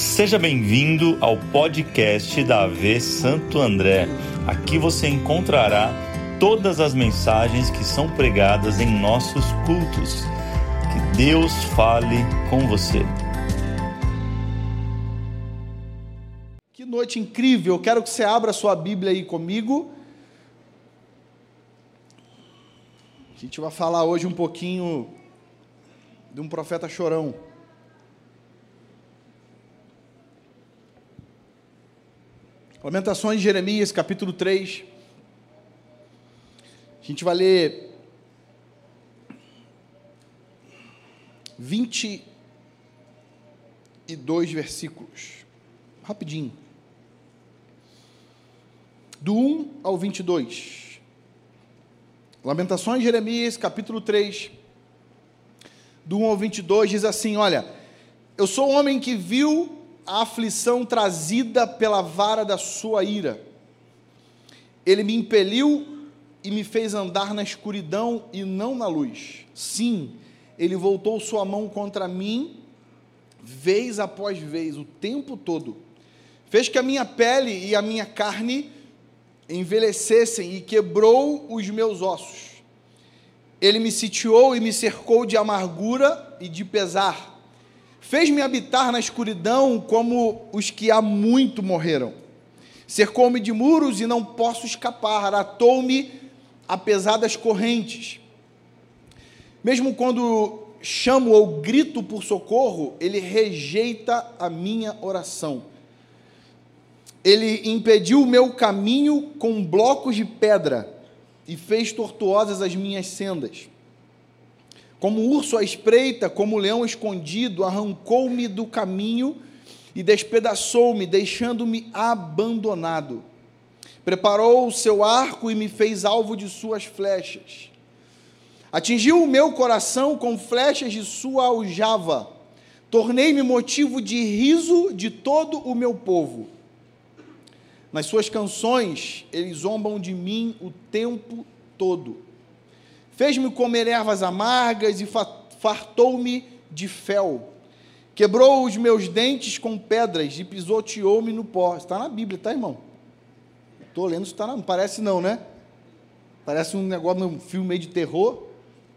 Seja bem-vindo ao podcast da AV Santo André. Aqui você encontrará todas as mensagens que são pregadas em nossos cultos. Que Deus fale com você. Que noite incrível! Quero que você abra sua Bíblia aí comigo. A gente vai falar hoje um pouquinho de um profeta chorão. Lamentações de Jeremias, capítulo 3. A gente vai ler 22 versículos. Rapidinho. Do 1 ao 22. Lamentações de Jeremias, capítulo 3. Do 1 ao 22 diz assim: Olha, eu sou o homem que viu a aflição trazida pela vara da sua ira. Ele me impeliu e me fez andar na escuridão e não na luz. Sim, ele voltou sua mão contra mim, vez após vez, o tempo todo. Fez que a minha pele e a minha carne envelhecessem e quebrou os meus ossos. Ele me sitiou e me cercou de amargura e de pesar Fez-me habitar na escuridão como os que há muito morreram. Cercou-me de muros e não posso escapar. Atou-me apesar das correntes. Mesmo quando chamo ou grito por socorro, ele rejeita a minha oração. Ele impediu o meu caminho com blocos de pedra e fez tortuosas as minhas sendas. Como urso à espreita, como leão escondido, arrancou-me do caminho e despedaçou-me, deixando-me abandonado. Preparou o seu arco e me fez alvo de suas flechas. Atingiu o meu coração com flechas de sua aljava. Tornei-me motivo de riso de todo o meu povo. Nas suas canções, eles zombam de mim o tempo todo. Fez-me comer ervas amargas e fartou-me de fel. Quebrou os meus dentes com pedras e pisoteou-me no pó. Está na Bíblia, tá, irmão? Estou lendo, está na... não parece não, né? Parece um negócio, um filme meio de terror,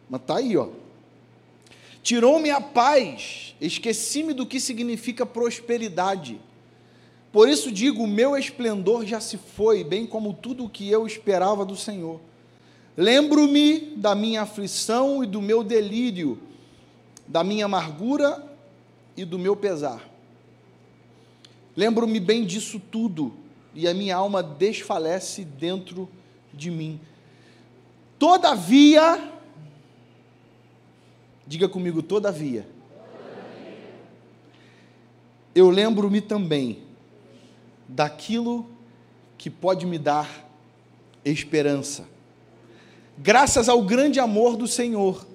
mas está aí, ó. Tirou-me a paz, esqueci-me do que significa prosperidade. Por isso digo: o meu esplendor já se foi, bem como tudo o que eu esperava do Senhor. Lembro-me da minha aflição e do meu delírio, da minha amargura e do meu pesar. Lembro-me bem disso tudo, e a minha alma desfalece dentro de mim. Todavia, diga comigo, todavia, eu lembro-me também daquilo que pode me dar esperança graças ao grande amor do Senhor,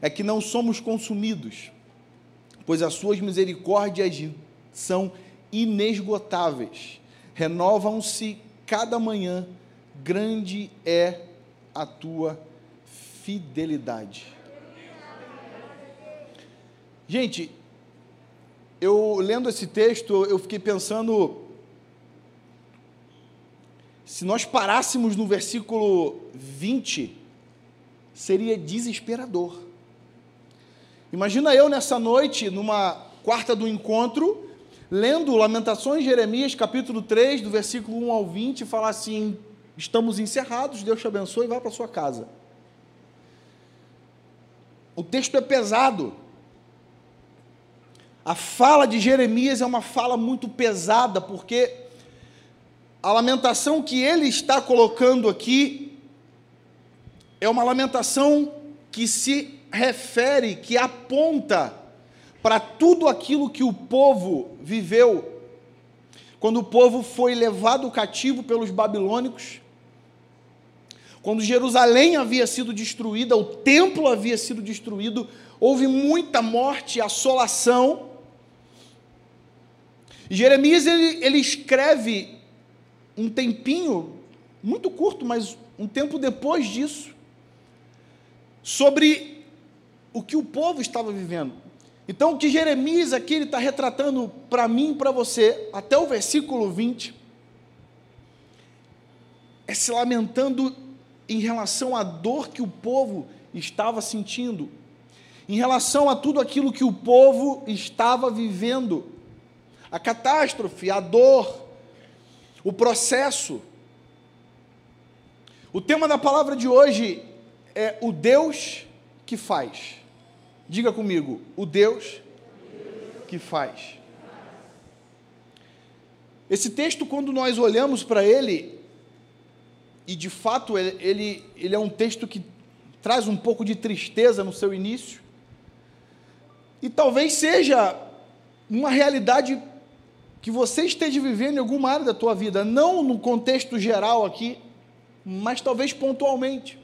é que não somos consumidos, pois as suas misericórdias são inesgotáveis, renovam-se cada manhã, grande é a tua fidelidade. Gente, eu lendo esse texto, eu fiquei pensando se nós parássemos no versículo 20, seria desesperador. Imagina eu nessa noite, numa quarta do encontro, lendo Lamentações Jeremias, capítulo 3, do versículo 1 ao 20, e falar assim: estamos encerrados, Deus te abençoe e vá para sua casa. O texto é pesado. A fala de Jeremias é uma fala muito pesada, porque a lamentação que ele está colocando aqui é uma lamentação que se refere, que aponta para tudo aquilo que o povo viveu quando o povo foi levado cativo pelos babilônicos, quando Jerusalém havia sido destruída, o templo havia sido destruído, houve muita morte, assolação. E Jeremias ele, ele escreve um tempinho, muito curto, mas um tempo depois disso, sobre o que o povo estava vivendo. Então, o que Jeremias aqui está retratando para mim e para você, até o versículo 20, é se lamentando em relação à dor que o povo estava sentindo, em relação a tudo aquilo que o povo estava vivendo, a catástrofe, a dor, o processo. O tema da palavra de hoje é o Deus que faz. Diga comigo, o Deus que faz. Esse texto, quando nós olhamos para ele, e de fato ele, ele, é um texto que traz um pouco de tristeza no seu início, e talvez seja uma realidade que você esteja vivendo em alguma área da tua vida, não no contexto geral aqui, mas talvez pontualmente.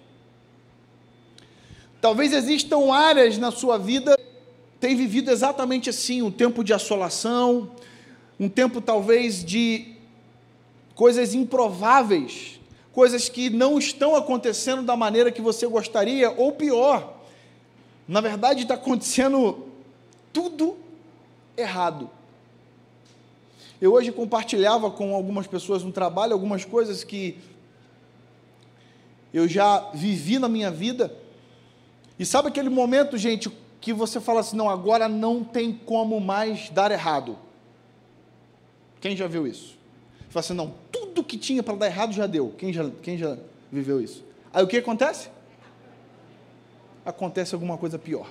Talvez existam áreas na sua vida que têm vivido exatamente assim, um tempo de assolação, um tempo talvez de coisas improváveis, coisas que não estão acontecendo da maneira que você gostaria, ou pior, na verdade está acontecendo tudo errado. Eu hoje compartilhava com algumas pessoas no trabalho algumas coisas que eu já vivi na minha vida. E sabe aquele momento, gente, que você fala assim: não, agora não tem como mais dar errado. Quem já viu isso? Fala assim: não, tudo que tinha para dar errado já deu. Quem já, quem já viveu isso? Aí o que acontece? Acontece alguma coisa pior.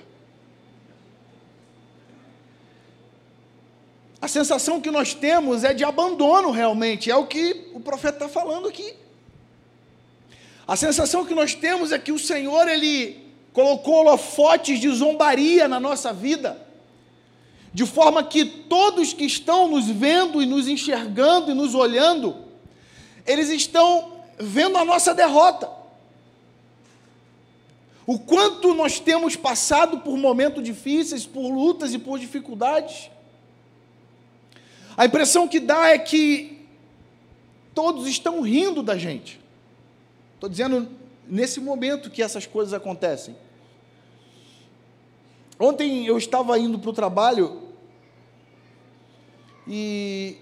A sensação que nós temos é de abandono realmente, é o que o profeta está falando aqui. A sensação que nós temos é que o Senhor, Ele colocou holofotes de zombaria na nossa vida, de forma que todos que estão nos vendo e nos enxergando e nos olhando, eles estão vendo a nossa derrota. O quanto nós temos passado por momentos difíceis, por lutas e por dificuldades, a impressão que dá é que todos estão rindo da gente. Estou dizendo nesse momento que essas coisas acontecem. Ontem eu estava indo para o trabalho e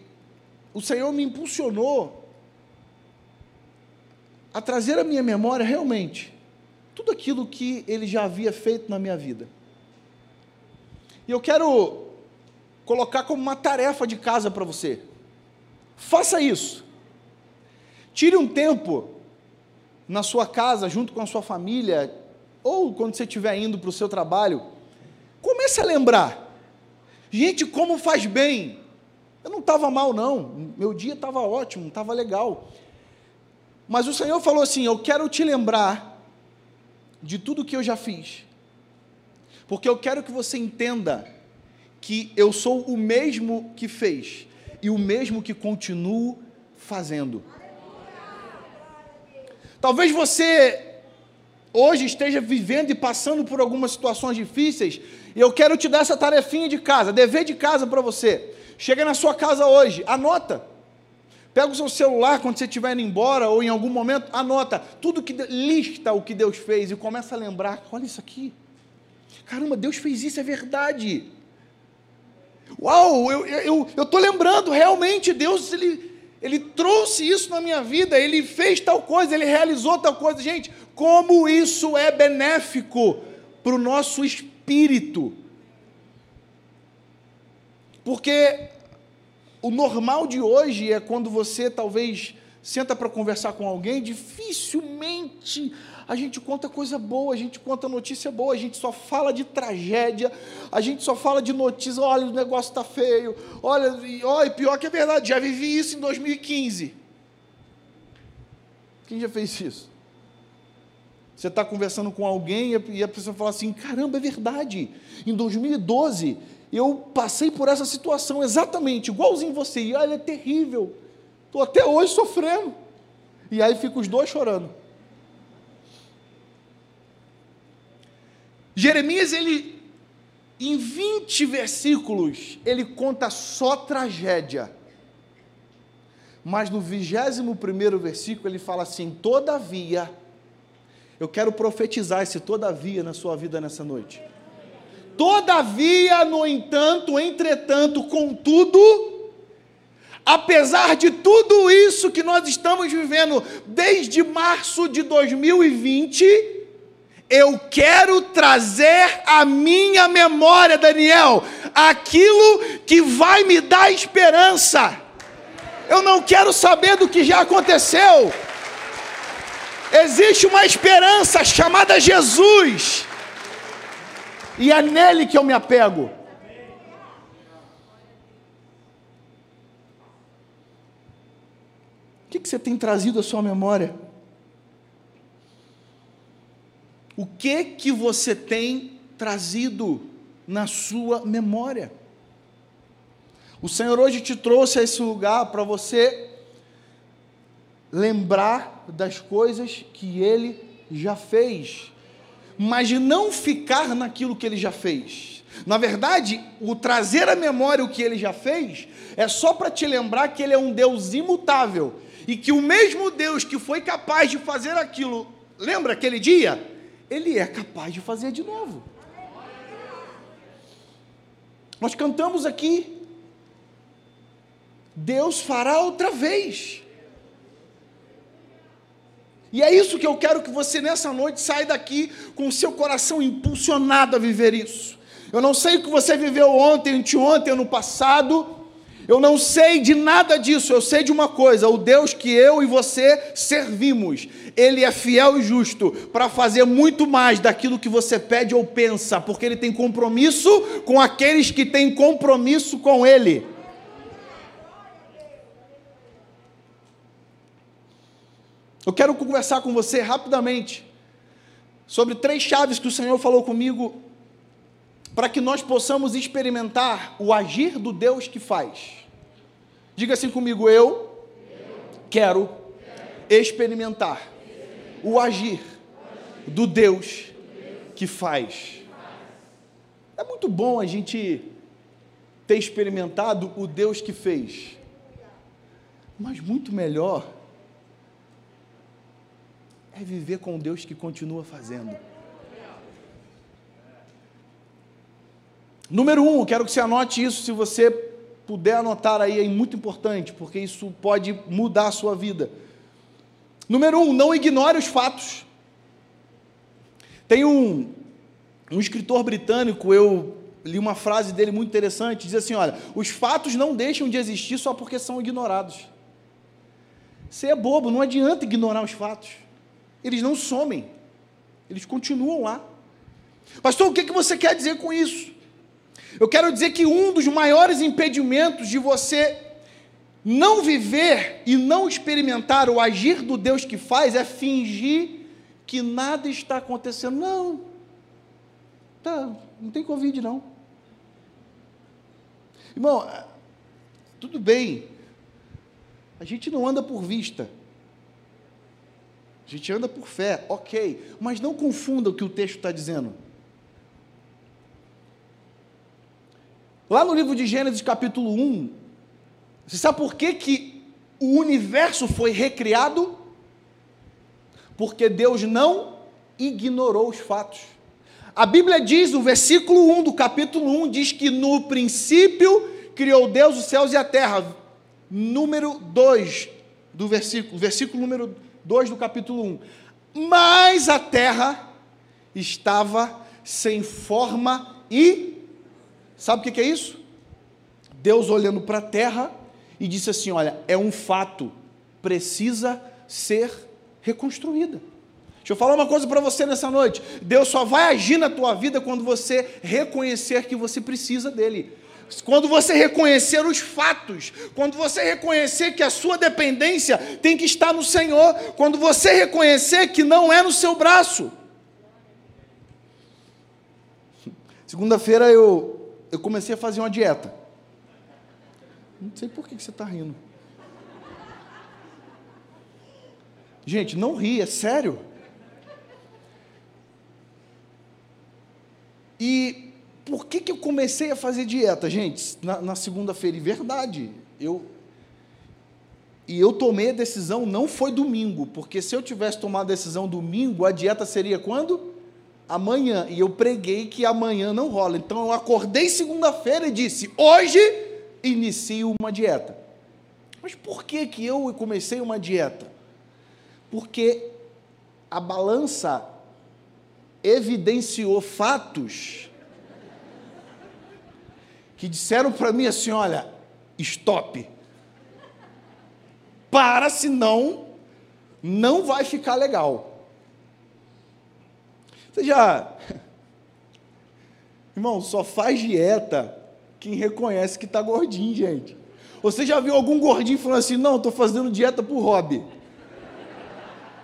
o Senhor me impulsionou a trazer à minha memória realmente tudo aquilo que Ele já havia feito na minha vida. E eu quero colocar como uma tarefa de casa para você. Faça isso. Tire um tempo na sua casa, junto com a sua família, ou quando você estiver indo para o seu trabalho. Comece a lembrar. Gente, como faz bem. Eu não estava mal, não. Meu dia estava ótimo, estava legal. Mas o Senhor falou assim: Eu quero te lembrar de tudo que eu já fiz. Porque eu quero que você entenda que eu sou o mesmo que fez e o mesmo que continuo fazendo. Talvez você hoje esteja vivendo e passando por algumas situações difíceis, e eu quero te dar essa tarefinha de casa, dever de casa para você. Chega na sua casa hoje, anota. Pega o seu celular quando você estiver indo embora ou em algum momento, anota tudo que lista o que Deus fez e começa a lembrar, olha isso aqui. Caramba, Deus fez isso, é verdade. Uau, eu estou eu, eu lembrando, realmente, Deus ele, ele trouxe isso na minha vida, Ele fez tal coisa, Ele realizou tal coisa. Gente, como isso é benéfico para o nosso espírito. Porque o normal de hoje é quando você talvez senta para conversar com alguém, dificilmente a gente conta coisa boa, a gente conta notícia boa, a gente só fala de tragédia, a gente só fala de notícia, olha, o negócio está feio, olha, olha, pior que é verdade, já vivi isso em 2015. Quem já fez isso? Você está conversando com alguém e a pessoa fala assim: caramba, é verdade. Em 2012, eu passei por essa situação exatamente, igualzinho você, e olha, é terrível. Estou até hoje sofrendo. E aí fica os dois chorando. Jeremias, ele, em 20 versículos, ele conta só tragédia. Mas no 21 versículo ele fala assim: Todavia, eu quero profetizar esse todavia na sua vida nessa noite. Todavia, no entanto, entretanto, contudo, apesar de tudo isso que nós estamos vivendo desde março de 2020, eu quero trazer à minha memória, Daniel, aquilo que vai me dar esperança. Eu não quero saber do que já aconteceu. Existe uma esperança chamada Jesus. E é nele que eu me apego. O que, você tem trazido à sua memória? O que que você tem trazido na sua memória? O Senhor hoje te trouxe a esse lugar para você lembrar das coisas que Ele já fez, mas não ficar naquilo que Ele já fez. Na verdade, o trazer à memória o que Ele já fez é só para te lembrar que Ele é um Deus imutável e que o mesmo Deus que foi capaz de fazer aquilo, lembra aquele dia? Ele é capaz de fazer de novo. Nós cantamos aqui, Deus fará outra vez. E é isso que eu quero que você nessa noite saia daqui com o seu coração impulsionado a viver isso. Eu não sei o que você viveu ontem, anteontem, no passado, eu não sei de nada disso, eu sei de uma coisa: o Deus que eu e você servimos, Ele é fiel e justo para fazer muito mais daquilo que você pede ou pensa, porque Ele tem compromisso com aqueles que têm compromisso com Ele. Eu quero conversar com você rapidamente sobre três chaves que o Senhor falou comigo para que nós possamos experimentar o agir do Deus que faz. Diga assim comigo: eu quero experimentar o agir do Deus que faz. É muito bom a gente ter experimentado o Deus que fez, mas muito melhor é viver com Deus que continua fazendo. Número um, quero que você anote isso se você puder anotar aí, é muito importante, porque isso pode mudar a sua vida. Número um, não ignore os fatos. Tem um, um escritor britânico, eu li uma frase dele muito interessante, diz assim: olha, os fatos não deixam de existir só porque são ignorados. Você é bobo, não adianta ignorar os fatos. Eles não somem, eles continuam lá. Pastor, o que, que você quer dizer com isso? Eu quero dizer que um dos maiores impedimentos de você não viver e não experimentar o agir do Deus que faz é fingir que nada está acontecendo. Não, tá, não tem Covid não. Irmão, tudo bem, a gente não anda por vista, a gente anda por fé, ok, mas não confunda o que o texto está dizendo. Lá no livro de Gênesis, capítulo 1, você sabe por que, que o universo foi recriado? Porque Deus não ignorou os fatos. A Bíblia diz, o versículo 1 do capítulo 1 diz que no princípio criou Deus os céus e a terra. Número 2 do versículo, versículo número 2 do capítulo 1. Mas a terra estava sem forma e Sabe o que é isso? Deus olhando para a terra e disse assim: Olha, é um fato, precisa ser reconstruída. Deixa eu falar uma coisa para você nessa noite. Deus só vai agir na tua vida quando você reconhecer que você precisa dele. Quando você reconhecer os fatos, quando você reconhecer que a sua dependência tem que estar no Senhor, quando você reconhecer que não é no seu braço. Segunda-feira eu eu comecei a fazer uma dieta. Não sei por que você está rindo. Gente, não ri, é sério. E por que, que eu comecei a fazer dieta, gente? Na, na segunda-feira, e verdade, eu e eu tomei a decisão, não foi domingo, porque se eu tivesse tomado a decisão domingo, a dieta seria quando? amanhã. E eu preguei que amanhã não rola. Então eu acordei segunda-feira e disse: hoje inicio uma dieta. Mas por que, que eu comecei uma dieta? Porque a balança evidenciou fatos que disseram para mim assim: olha, stop. Para, senão não vai ficar legal. Você já. Irmão, só faz dieta quem reconhece que está gordinho, gente. Você já viu algum gordinho falando assim: não, estou fazendo dieta por hobby?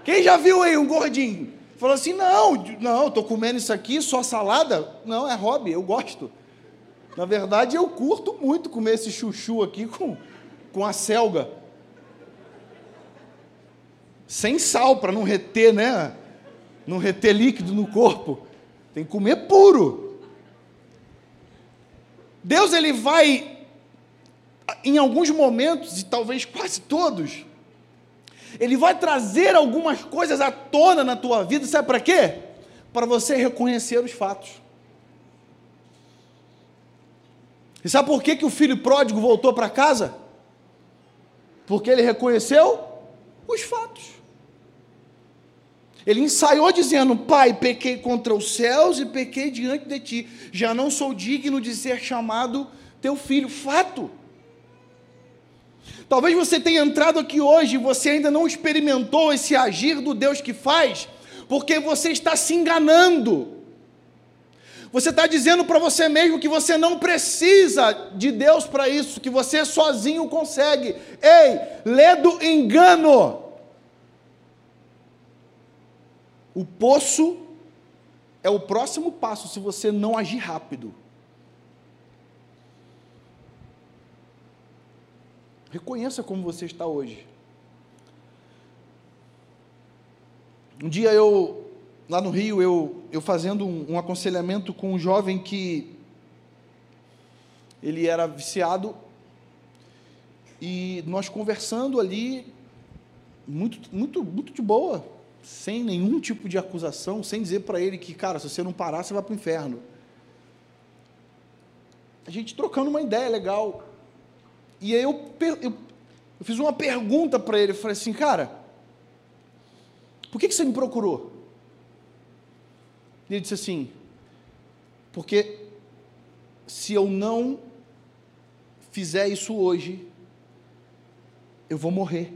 Quem já viu aí um gordinho? Falou assim: não, não, estou comendo isso aqui, só salada? Não, é hobby, eu gosto. Na verdade, eu curto muito comer esse chuchu aqui com, com a selga. Sem sal, para não reter, né? Não reter líquido no corpo. Tem que comer puro. Deus, ele vai, em alguns momentos, e talvez quase todos, ele vai trazer algumas coisas à tona na tua vida, sabe para quê? Para você reconhecer os fatos. E sabe por que, que o filho pródigo voltou para casa? Porque ele reconheceu os fatos. Ele ensaiou dizendo: Pai, pequei contra os céus e pequei diante de ti. Já não sou digno de ser chamado teu filho. Fato. Talvez você tenha entrado aqui hoje e você ainda não experimentou esse agir do Deus que faz, porque você está se enganando. Você está dizendo para você mesmo que você não precisa de Deus para isso, que você sozinho consegue. Ei, lê do engano. O poço é o próximo passo se você não agir rápido. Reconheça como você está hoje. Um dia eu lá no Rio, eu, eu fazendo um, um aconselhamento com um jovem que ele era viciado e nós conversando ali, muito, muito, muito de boa, sem nenhum tipo de acusação, sem dizer para ele que, cara, se você não parar, você vai para o inferno. A gente trocando uma ideia legal. E aí eu, eu, eu fiz uma pergunta para ele, falei assim, cara, por que, que você me procurou? Ele disse assim: porque se eu não fizer isso hoje, eu vou morrer.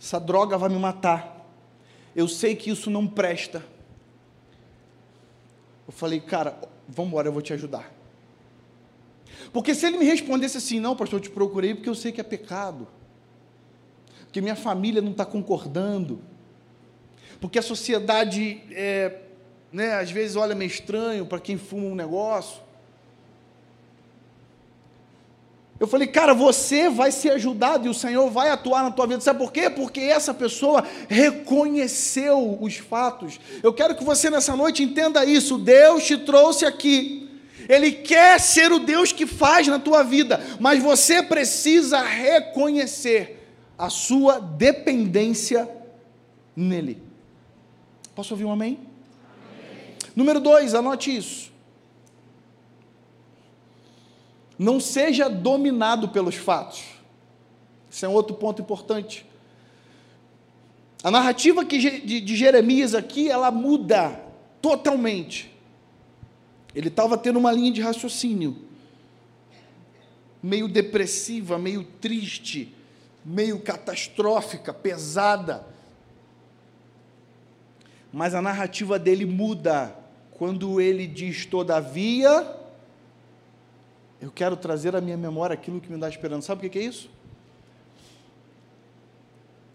Essa droga vai me matar. Eu sei que isso não presta. Eu falei, cara, vamos embora, eu vou te ajudar. Porque se ele me respondesse assim, não, pastor, eu te procurei porque eu sei que é pecado, porque minha família não está concordando, porque a sociedade é, né, às vezes olha meio estranho para quem fuma um negócio. Eu falei, cara, você vai ser ajudado e o Senhor vai atuar na tua vida. Sabe por quê? Porque essa pessoa reconheceu os fatos. Eu quero que você nessa noite entenda isso. Deus te trouxe aqui. Ele quer ser o Deus que faz na tua vida, mas você precisa reconhecer a sua dependência nele. Posso ouvir um amém? Número dois, anote isso. Não seja dominado pelos fatos. Esse é um outro ponto importante. A narrativa de Jeremias aqui, ela muda totalmente. Ele estava tendo uma linha de raciocínio meio depressiva, meio triste, meio catastrófica, pesada. Mas a narrativa dele muda quando ele diz, todavia, eu quero trazer à minha memória aquilo que me dá esperança. Sabe o que é isso?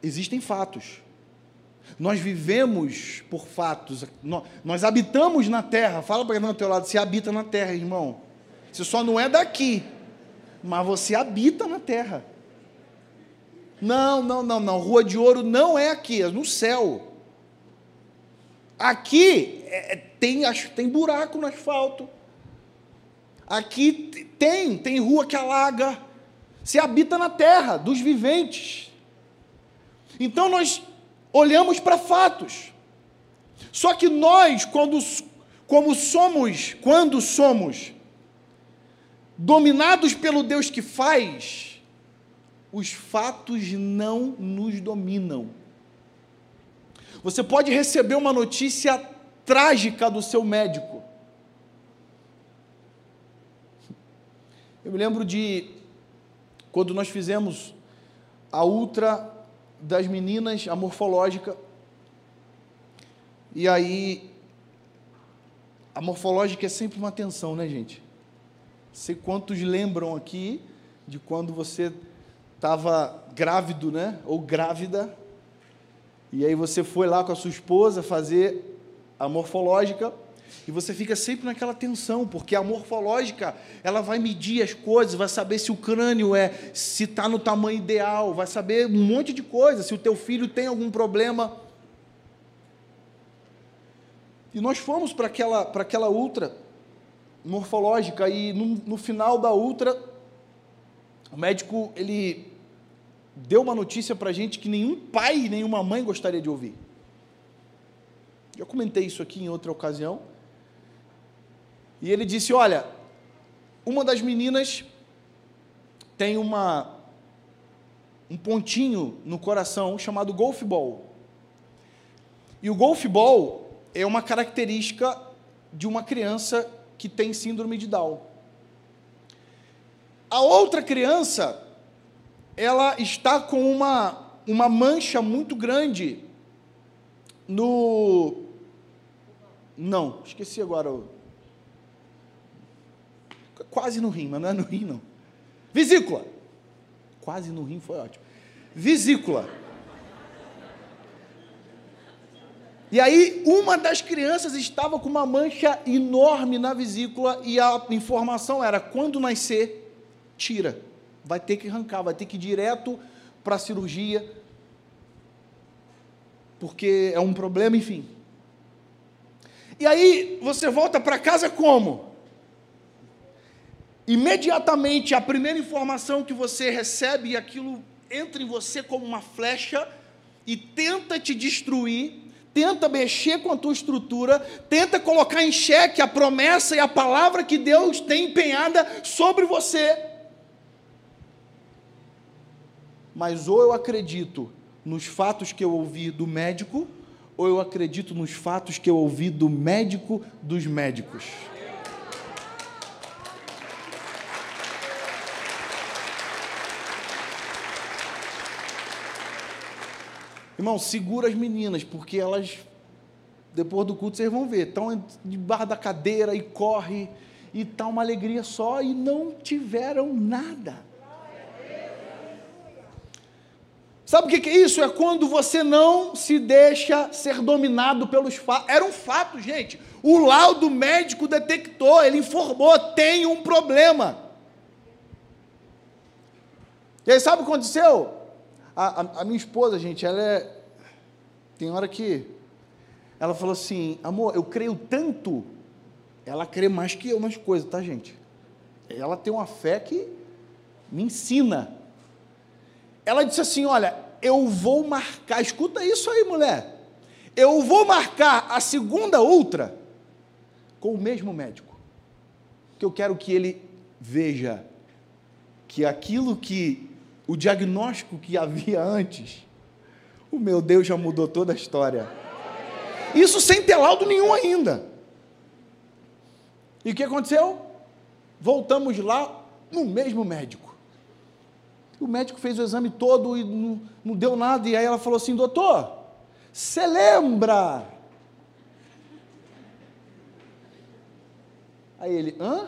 Existem fatos. Nós vivemos por fatos. Nós habitamos na terra. Fala para quem está do teu lado, você habita na terra, irmão. Você só não é daqui, mas você habita na terra. Não, não, não, não. Rua de Ouro não é aqui, é no céu. Aqui é, é, tem, tem buraco no asfalto. Aqui tem, tem rua que alaga. Se habita na terra dos viventes. Então nós olhamos para fatos. Só que nós, quando, como somos, quando somos dominados pelo Deus que faz, os fatos não nos dominam. Você pode receber uma notícia trágica do seu médico. Eu me lembro de quando nós fizemos a ultra das meninas, a morfológica, e aí a morfológica é sempre uma tensão, né, gente? Sei quantos lembram aqui de quando você estava grávido, né? Ou grávida. E aí você foi lá com a sua esposa fazer a morfológica e você fica sempre naquela tensão, porque a morfológica, ela vai medir as coisas, vai saber se o crânio é, se está no tamanho ideal, vai saber um monte de coisa, se o teu filho tem algum problema. E nós fomos para aquela, para aquela ultra morfológica e no, no final da ultra, o médico ele deu uma notícia para gente que nenhum pai nenhuma mãe gostaria de ouvir. Já comentei isso aqui em outra ocasião. E ele disse: Olha, uma das meninas tem uma um pontinho no coração chamado golf ball. E o golf ball é uma característica de uma criança que tem síndrome de Down. A outra criança, ela está com uma, uma mancha muito grande no. Não, esqueci agora. Quase no rim, mas não é no rim, não. Vesícula. Quase no rim foi ótimo. Vesícula. E aí, uma das crianças estava com uma mancha enorme na vesícula e a informação era: quando nascer, tira. Vai ter que arrancar, vai ter que ir direto para a cirurgia, porque é um problema, enfim. E aí, você volta para casa como? Imediatamente, a primeira informação que você recebe, e aquilo entra em você como uma flecha e tenta te destruir, tenta mexer com a tua estrutura, tenta colocar em xeque a promessa e a palavra que Deus tem empenhada sobre você. Mas ou eu acredito nos fatos que eu ouvi do médico, ou eu acredito nos fatos que eu ouvi do médico dos médicos. Irmão, segura as meninas, porque elas, depois do culto, vocês vão ver, estão debaixo da cadeira e corre, e está uma alegria só, e não tiveram nada. Sabe o que é isso? É quando você não se deixa ser dominado pelos fatos. Era um fato, gente. O laudo médico detectou, ele informou, tem um problema. E aí, sabe o que aconteceu? A, a, a minha esposa, gente, ela é. Tem hora que. Ela falou assim: amor, eu creio tanto. Ela crê mais que eu nas coisas, tá, gente? Ela tem uma fé que me ensina. Ela disse assim: olha, eu vou marcar, escuta isso aí, mulher. Eu vou marcar a segunda ultra com o mesmo médico. Que eu quero que ele veja que aquilo que o diagnóstico que havia antes, o meu Deus já mudou toda a história. Isso sem ter laudo nenhum ainda. E o que aconteceu? Voltamos lá no mesmo médico. O médico fez o exame todo e não, não deu nada. E aí ela falou assim: Doutor, você lembra? Aí ele: Hã?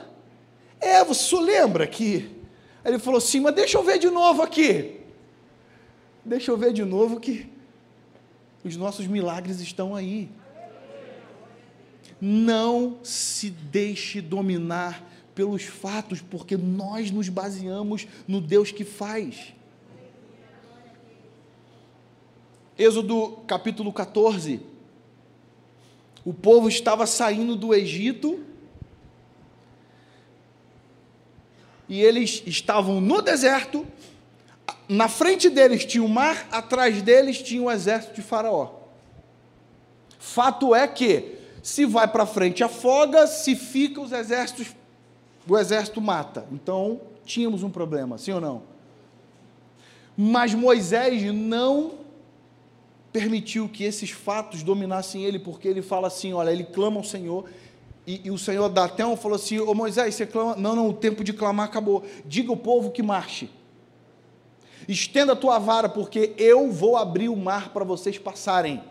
É, você lembra que Aí ele falou assim: Mas deixa eu ver de novo aqui. Deixa eu ver de novo que os nossos milagres estão aí. Não se deixe dominar pelos fatos, porque nós nos baseamos no Deus que faz. Êxodo capítulo 14. O povo estava saindo do Egito e eles estavam no deserto, na frente deles tinha o mar, atrás deles tinha o exército de Faraó. Fato é que, se vai para frente, afoga, se fica, os exércitos, o exército mata. Então, tínhamos um problema, sim ou não? Mas Moisés não permitiu que esses fatos dominassem ele, porque ele fala assim: olha, ele clama ao Senhor, e, e o Senhor dá até um falou assim: Ô Moisés, você clama. Não, não, o tempo de clamar acabou. Diga ao povo que marche. Estenda a tua vara, porque eu vou abrir o mar para vocês passarem.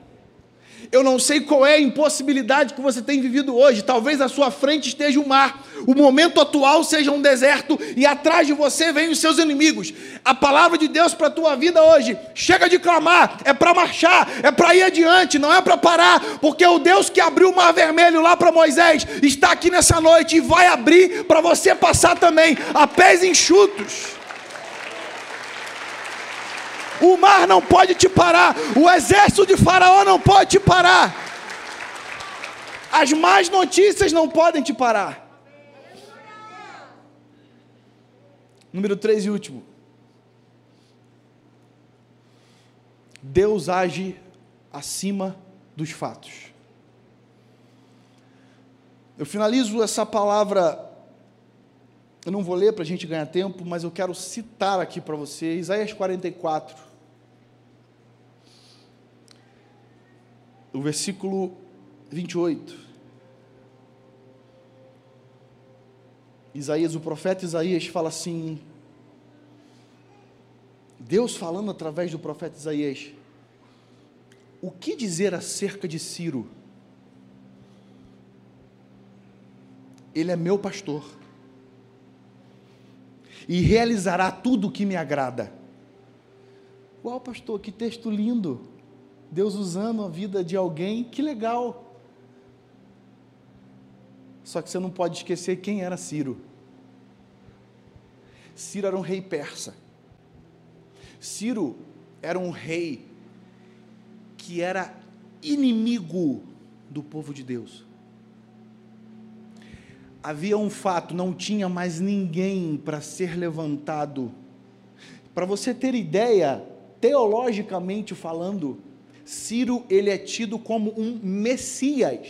Eu não sei qual é a impossibilidade que você tem vivido hoje. Talvez à sua frente esteja o mar. O momento atual seja um deserto e atrás de você vem os seus inimigos. A palavra de Deus para a tua vida hoje, chega de clamar, é para marchar, é para ir adiante, não é para parar, porque o Deus que abriu o mar vermelho lá para Moisés está aqui nessa noite e vai abrir para você passar também a pés enxutos. O mar não pode te parar. O exército de Faraó não pode te parar. As más notícias não podem te parar. Número 3 e último. Deus age acima dos fatos. Eu finalizo essa palavra, eu não vou ler para a gente ganhar tempo, mas eu quero citar aqui para você, Isaías 44. O versículo 28. Isaías, o profeta Isaías fala assim: Deus falando através do profeta Isaías, o que dizer acerca de Ciro? Ele é meu pastor e realizará tudo o que me agrada. Uau, pastor, que texto lindo! Deus usando a vida de alguém, que legal. Só que você não pode esquecer quem era Ciro. Ciro era um rei persa. Ciro era um rei que era inimigo do povo de Deus. Havia um fato, não tinha mais ninguém para ser levantado. Para você ter ideia, teologicamente falando, Ciro ele é tido como um Messias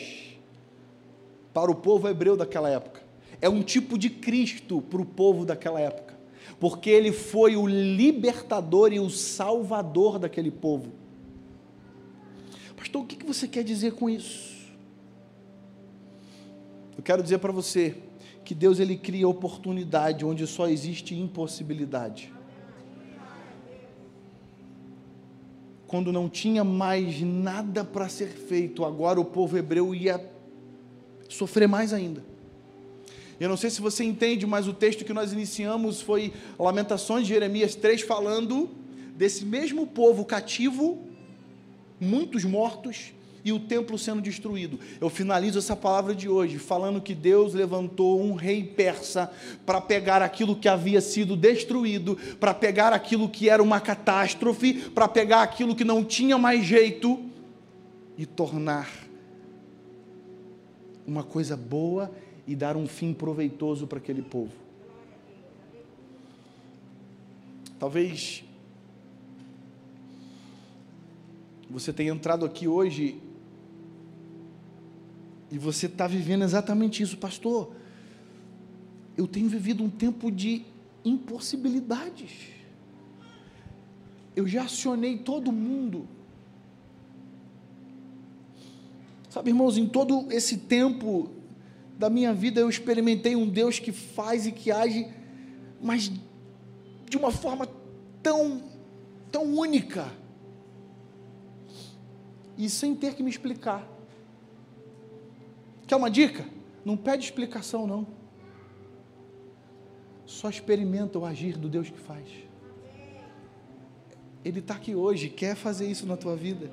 para o povo hebreu daquela época. É um tipo de Cristo para o povo daquela época, porque ele foi o libertador e o salvador daquele povo. Pastor, o que você quer dizer com isso? Eu quero dizer para você que Deus ele cria oportunidade onde só existe impossibilidade. Quando não tinha mais nada para ser feito, agora o povo hebreu ia sofrer mais ainda. Eu não sei se você entende, mas o texto que nós iniciamos foi Lamentações de Jeremias 3, falando desse mesmo povo cativo, muitos mortos, e o templo sendo destruído. Eu finalizo essa palavra de hoje falando que Deus levantou um rei persa para pegar aquilo que havia sido destruído, para pegar aquilo que era uma catástrofe, para pegar aquilo que não tinha mais jeito e tornar uma coisa boa e dar um fim proveitoso para aquele povo. Talvez você tenha entrado aqui hoje e você está vivendo exatamente isso, pastor. Eu tenho vivido um tempo de impossibilidades. Eu já acionei todo mundo. Sabe, irmãos, em todo esse tempo da minha vida eu experimentei um Deus que faz e que age, mas de uma forma tão, tão única. E sem ter que me explicar. Quer uma dica? Não pede explicação, não. Só experimenta o agir do Deus que faz. Ele está aqui hoje, quer fazer isso na tua vida.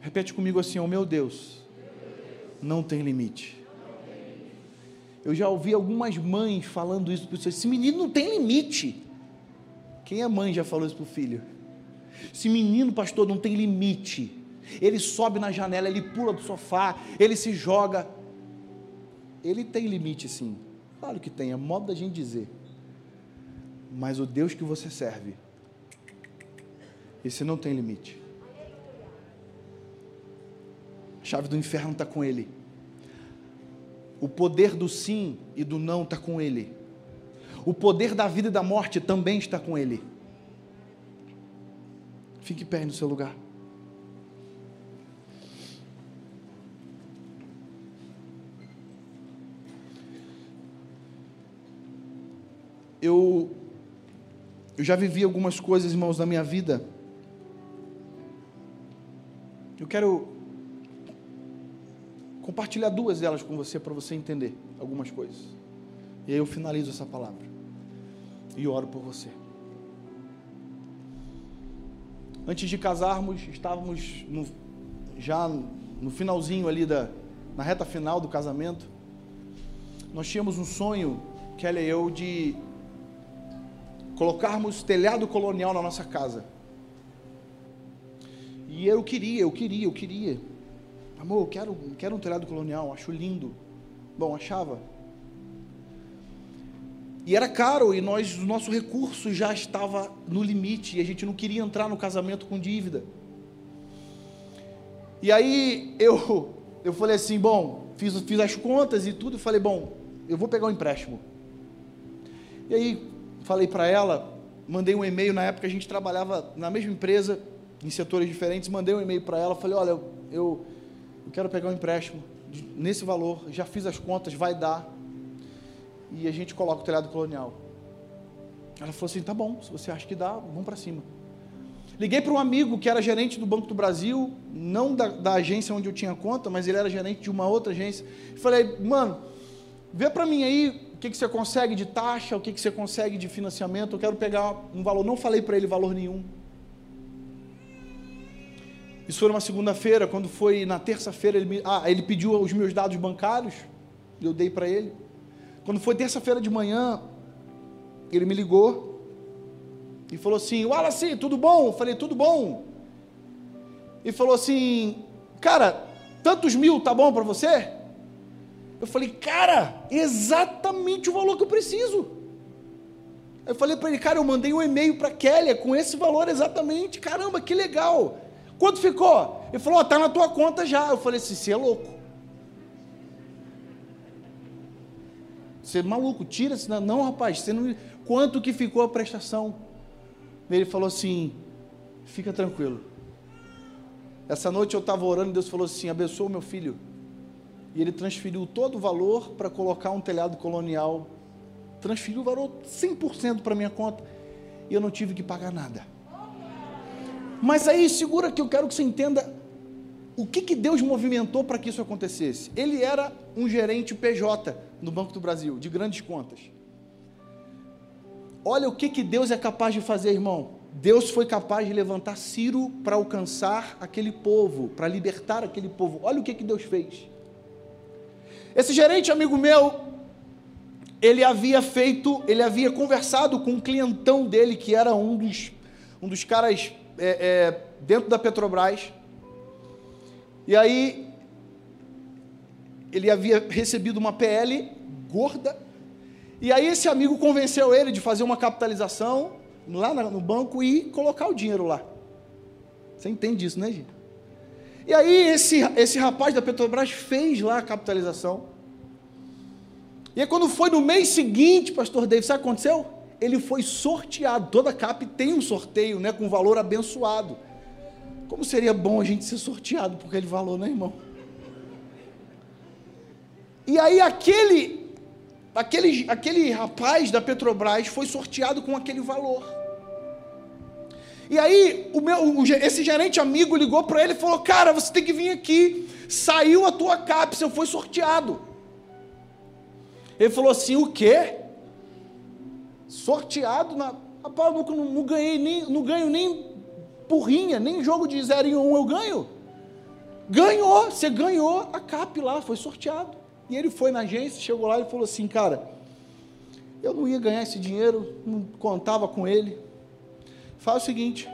Repete comigo assim: oh, meu Deus não tem limite. Eu já ouvi algumas mães falando isso para os seus. Esse menino não tem limite. Quem é mãe já falou isso para o filho? Esse menino, pastor, não tem limite. Ele sobe na janela, ele pula do sofá, ele se joga. Ele tem limite, sim. Claro que tem, é modo da gente dizer. Mas o Deus que você serve, esse não tem limite. A chave do inferno está com ele. O poder do sim e do não está com ele. O poder da vida e da morte também está com ele. Fique pé no seu lugar. Eu, eu já vivi algumas coisas, irmãos, na minha vida. Eu quero compartilhar duas delas com você para você entender algumas coisas. E aí eu finalizo essa palavra e oro por você. Antes de casarmos, estávamos no, já no finalzinho ali da na reta final do casamento. Nós tínhamos um sonho, Kelly e eu, de colocarmos telhado colonial na nossa casa. E eu queria, eu queria, eu queria. Amor, eu quero, quero um telhado colonial, acho lindo. Bom, achava. E era caro e nós, o nosso recurso já estava no limite e a gente não queria entrar no casamento com dívida. E aí eu, eu falei assim, bom, fiz, fiz as contas e tudo, e falei, bom, eu vou pegar um empréstimo. E aí falei para ela, mandei um e-mail, na época a gente trabalhava na mesma empresa, em setores diferentes, mandei um e-mail para ela, falei, olha, eu, eu, quero pegar um empréstimo nesse valor, já fiz as contas, vai dar, e a gente coloca o telhado colonial. Ela falou assim, tá bom, se você acha que dá, vamos para cima. Liguei para um amigo que era gerente do Banco do Brasil, não da, da, agência onde eu tinha conta, mas ele era gerente de uma outra agência. Falei, mano, vê para mim aí que, que você consegue de taxa, o que, que você consegue de financiamento. Eu quero pegar um valor. Não falei para ele valor nenhum. Isso foi uma segunda-feira. Quando foi na terça-feira, ele, me, ah, ele pediu os meus dados bancários. Eu dei para ele. Quando foi terça-feira de manhã, ele me ligou e falou assim: Wallace, tudo bom? Eu falei: tudo bom. E falou assim: Cara, tantos mil tá bom para você? Eu falei: Cara, exatamente o valor que eu preciso. Eu falei para ele: Cara, eu mandei um e-mail para Kélia com esse valor exatamente. Caramba, que legal. Quanto ficou? Ele falou: oh, Tá na tua conta já. Eu falei assim: Você é louco. Você é maluco, tira senão não, rapaz, você não, quanto que ficou a prestação? Ele falou assim: fica tranquilo. Essa noite eu estava orando e Deus falou assim: abençoa o meu filho. E ele transferiu todo o valor para colocar um telhado colonial. Transferiu o valor 100% para minha conta. E eu não tive que pagar nada. Mas aí, segura que eu quero que você entenda o que, que Deus movimentou para que isso acontecesse. Ele era um gerente PJ no Banco do Brasil, de grandes contas. Olha o que, que Deus é capaz de fazer, irmão. Deus foi capaz de levantar Ciro para alcançar aquele povo, para libertar aquele povo. Olha o que, que Deus fez. Esse gerente, amigo meu, ele havia feito, ele havia conversado com um clientão dele, que era um dos, um dos caras é, é, dentro da Petrobras. E aí, ele havia recebido uma PL gorda. E aí esse amigo convenceu ele de fazer uma capitalização lá no banco e colocar o dinheiro lá. Você entende isso, né, gente? E aí esse, esse rapaz da Petrobras fez lá a capitalização. E aí quando foi no mês seguinte, pastor David, sabe o que aconteceu? Ele foi sorteado. Toda CAP tem um sorteio, né, com valor abençoado. Como seria bom a gente ser sorteado por aquele valor, né, irmão? E aí aquele, aquele, aquele rapaz da Petrobras foi sorteado com aquele valor. E aí o meu, o, esse gerente amigo ligou para ele e falou: Cara, você tem que vir aqui. Saiu a tua cápsula, foi sorteado. Ele falou assim: O quê? Sorteado na. Rapaz, eu não, não ganhei nem, não ganho nem porrinha, nem jogo de 0 em 1 um eu ganho. Ganhou, você ganhou a CAP lá, foi sorteado. E ele foi na agência, chegou lá e falou assim: Cara, eu não ia ganhar esse dinheiro, não contava com ele. Faz o seguinte: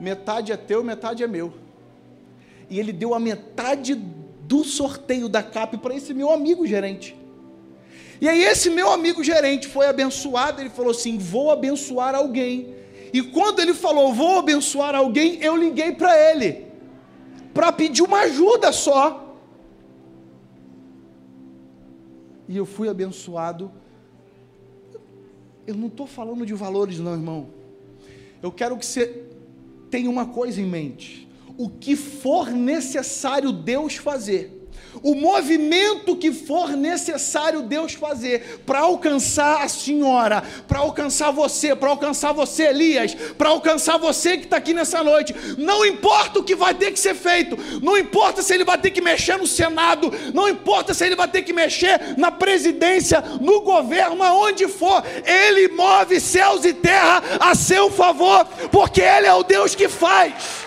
metade é teu, metade é meu. E ele deu a metade do sorteio da CAP para esse meu amigo gerente. E aí, esse meu amigo gerente foi abençoado. Ele falou assim: Vou abençoar alguém. E quando ele falou, vou abençoar alguém, eu liguei para ele. para pedir uma ajuda só. E eu fui abençoado. Eu não estou falando de valores, não, irmão. Eu quero que você tenha uma coisa em mente: o que for necessário Deus fazer o movimento que for necessário Deus fazer para alcançar a senhora, para alcançar você, para alcançar você, Elias, para alcançar você que está aqui nessa noite. Não importa o que vai ter que ser feito, não importa se ele vai ter que mexer no Senado, não importa se ele vai ter que mexer na presidência, no governo, aonde for, ele move céus e terra a seu favor, porque ele é o Deus que faz.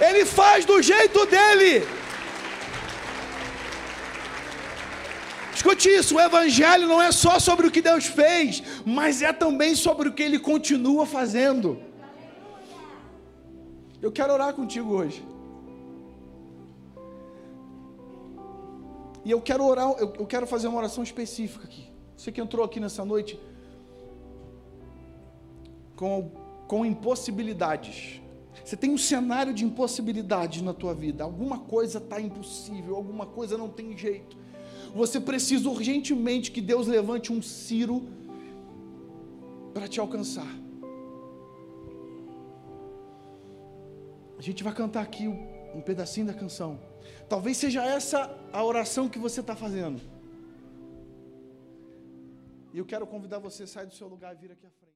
Ele faz do jeito dele. Escute isso: o Evangelho não é só sobre o que Deus fez, mas é também sobre o que Ele continua fazendo. Eu quero orar contigo hoje. E eu quero orar, eu quero fazer uma oração específica aqui. Você que entrou aqui nessa noite com, com impossibilidades. Você tem um cenário de impossibilidade na tua vida, alguma coisa está impossível, alguma coisa não tem jeito. Você precisa urgentemente que Deus levante um Ciro para te alcançar. A gente vai cantar aqui um pedacinho da canção. Talvez seja essa a oração que você está fazendo. E eu quero convidar você a sair do seu lugar e vir aqui à frente.